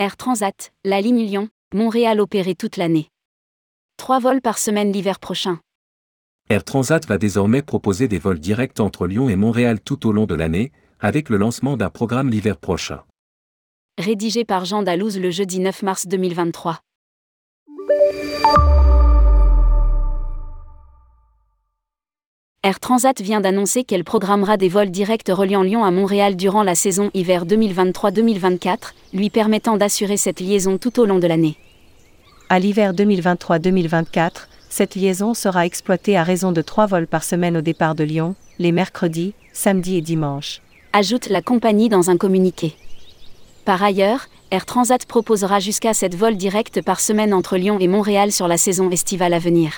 Air Transat, la ligne Lyon, Montréal opérée toute l'année. Trois vols par semaine l'hiver prochain. Air Transat va désormais proposer des vols directs entre Lyon et Montréal tout au long de l'année, avec le lancement d'un programme l'hiver prochain. Rédigé par Jean Dalouse le jeudi 9 mars 2023. Air Transat vient d'annoncer qu'elle programmera des vols directs reliant Lyon à Montréal durant la saison hiver 2023-2024, lui permettant d'assurer cette liaison tout au long de l'année. À l'hiver 2023-2024, cette liaison sera exploitée à raison de trois vols par semaine au départ de Lyon, les mercredis, samedis et dimanches. Ajoute la compagnie dans un communiqué. Par ailleurs, Air Transat proposera jusqu'à 7 vols directs par semaine entre Lyon et Montréal sur la saison estivale à venir.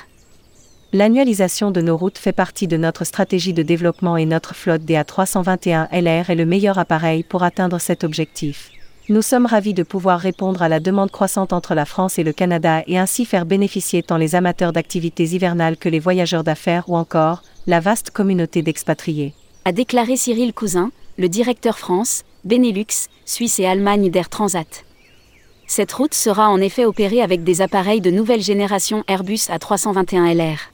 L'annualisation de nos routes fait partie de notre stratégie de développement et notre flotte DA321 LR est le meilleur appareil pour atteindre cet objectif. Nous sommes ravis de pouvoir répondre à la demande croissante entre la France et le Canada et ainsi faire bénéficier tant les amateurs d'activités hivernales que les voyageurs d'affaires ou encore la vaste communauté d'expatriés. A déclaré Cyril Cousin, le directeur France, Benelux, Suisse et Allemagne d'Air Transat. Cette route sera en effet opérée avec des appareils de nouvelle génération Airbus A321 LR.